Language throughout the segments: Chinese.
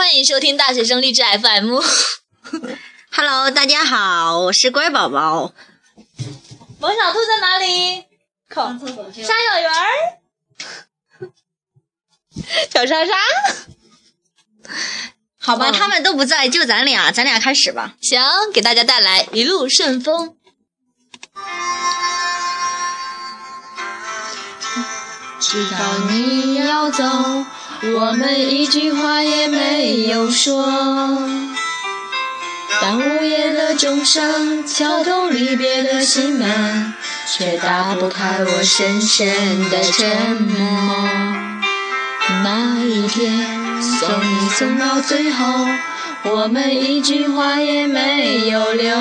欢迎收听大学生励志 FM。Hello，大家好，我是乖宝宝。萌小兔在哪里？靠，沙小圆儿，小莎莎。好吧，嗯他们都不在，就咱俩，咱俩开始吧。行，给大家带来一路顺风。知道你要走，我们一句话也没有说。当午夜的钟声敲动离别的心门，却打不开我深深的沉默。那一天送你送到最后，我们一句话也没有留。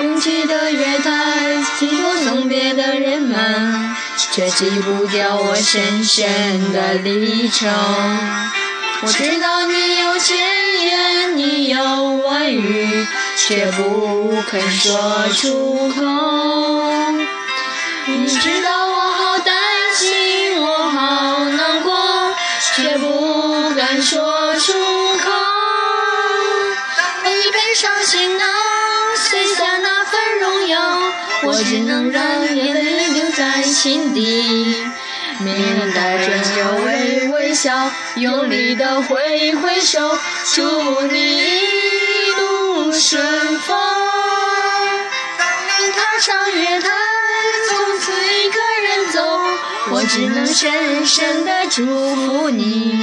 拥挤的月台，寄托送别的人们，却记不掉我深深的离愁。我知道你有千言，你有万语，却不肯说出口。你知道我好担心，我好难过，却不敢说出口。当一背上行囊，卸下那份荣耀，我只能让眼泪心底，面带着微微笑，用力的挥挥手，祝你一路顺风。当你踏上月台，从此一个人走，我只能深深的祝福你。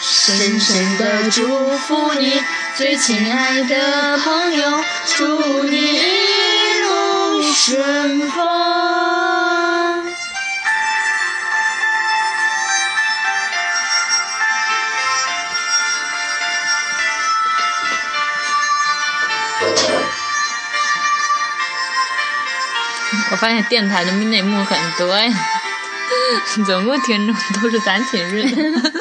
深深的祝福你，最亲爱的朋友，祝你一路顺风。我发现电台的内幕很多呀，总共听众都是咱寝室的。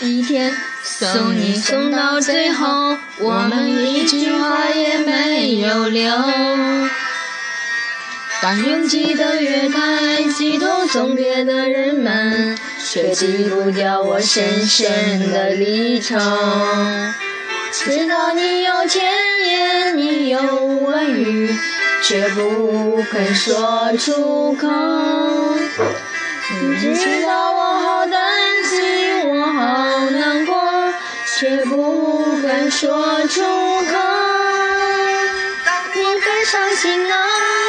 一天送你送到最后，我们一句话也没有留。当拥挤的月台激动送别的人们，却记不掉我深深的离愁。知道你有千言，你有万语，却不肯说出口。你知道我好担心，我好难过，却不敢说出口。当你背上行囊，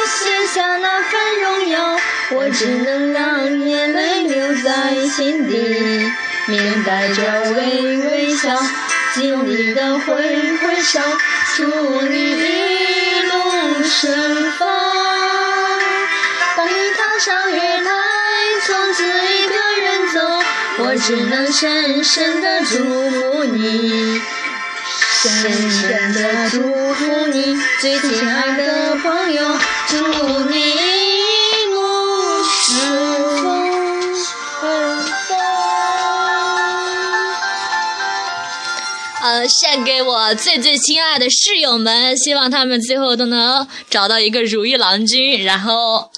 卸下那份荣耀，我只能让眼泪留在心底，面带着微微笑，尽力的挥挥手，祝你顺风。当你踏上月台，从此一个人走，我只能深深的祝福你，深深的祝福你，最亲爱的朋友，祝你呃，献给我最最亲爱的室友们，希望他们最后都能找到一个如意郎君，然后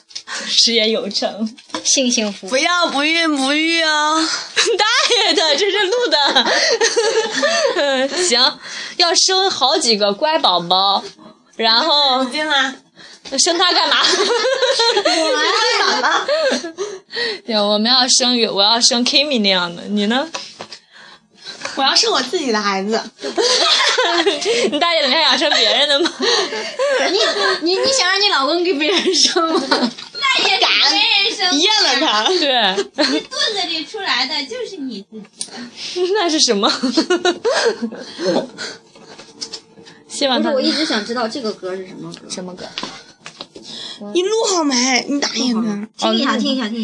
事业有成。幸幸福不要不孕不育哦！大爷的，这是录的。嗯 行，要生好几个乖宝宝，然后进来，生他干嘛？我来了。对，我们要生我要生 Kimi 那样的，你呢？我要生我自己的孩子，你大爷，你还想生别人的吗？你你你想让你老公给别人生吗？那也敢别人生咽了他。对，你肚子里出来的就是你自己。那是什么？希望他不是，我一直想知道这个歌是什么歌。什么歌？你录好没？你打印的。听一下，听一下，听一下。